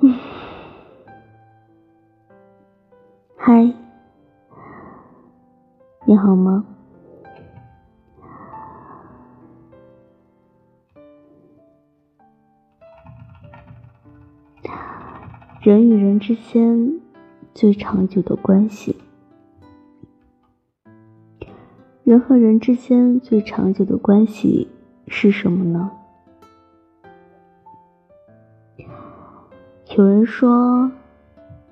嗯 嗨你好吗？人与人之间最长久的关系人和人之间最长久的关系是什么呢？有人说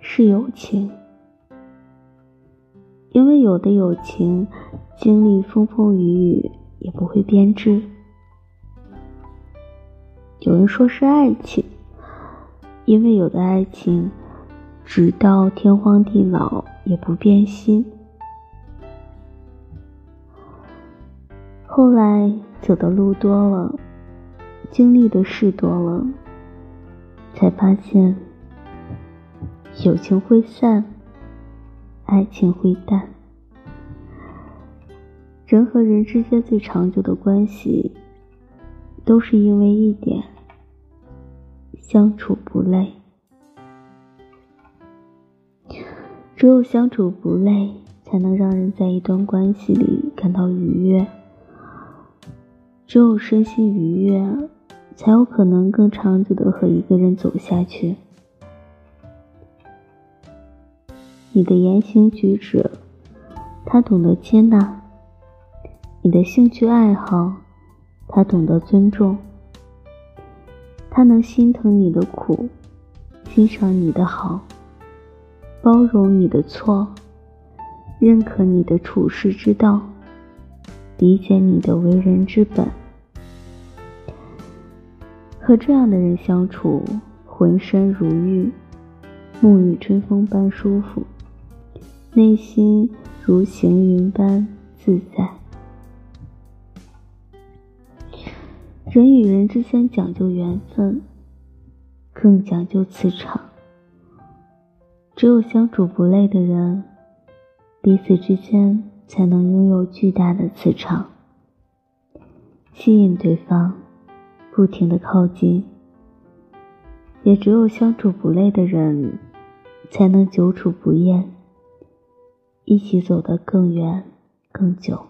是友情，因为有的友情经历风风雨雨也不会变质。有人说是爱情，因为有的爱情直到天荒地老也不变心。后来走的路多了，经历的事多了。才发现，友情会散，爱情会淡。人和人之间最长久的关系，都是因为一点：相处不累。只有相处不累，才能让人在一段关系里感到愉悦。只有身心愉悦。才有可能更长久的和一个人走下去。你的言行举止，他懂得接纳；你的兴趣爱好，他懂得尊重。他能心疼你的苦，欣赏你的好，包容你的错，认可你的处世之道，理解你的为人之本。和这样的人相处，浑身如玉，沐浴春风般舒服，内心如行云般自在。人与人之间讲究缘分，更讲究磁场。只有相处不累的人，彼此之间才能拥有巨大的磁场，吸引对方。不停的靠近，也只有相处不累的人，才能久处不厌，一起走得更远更久。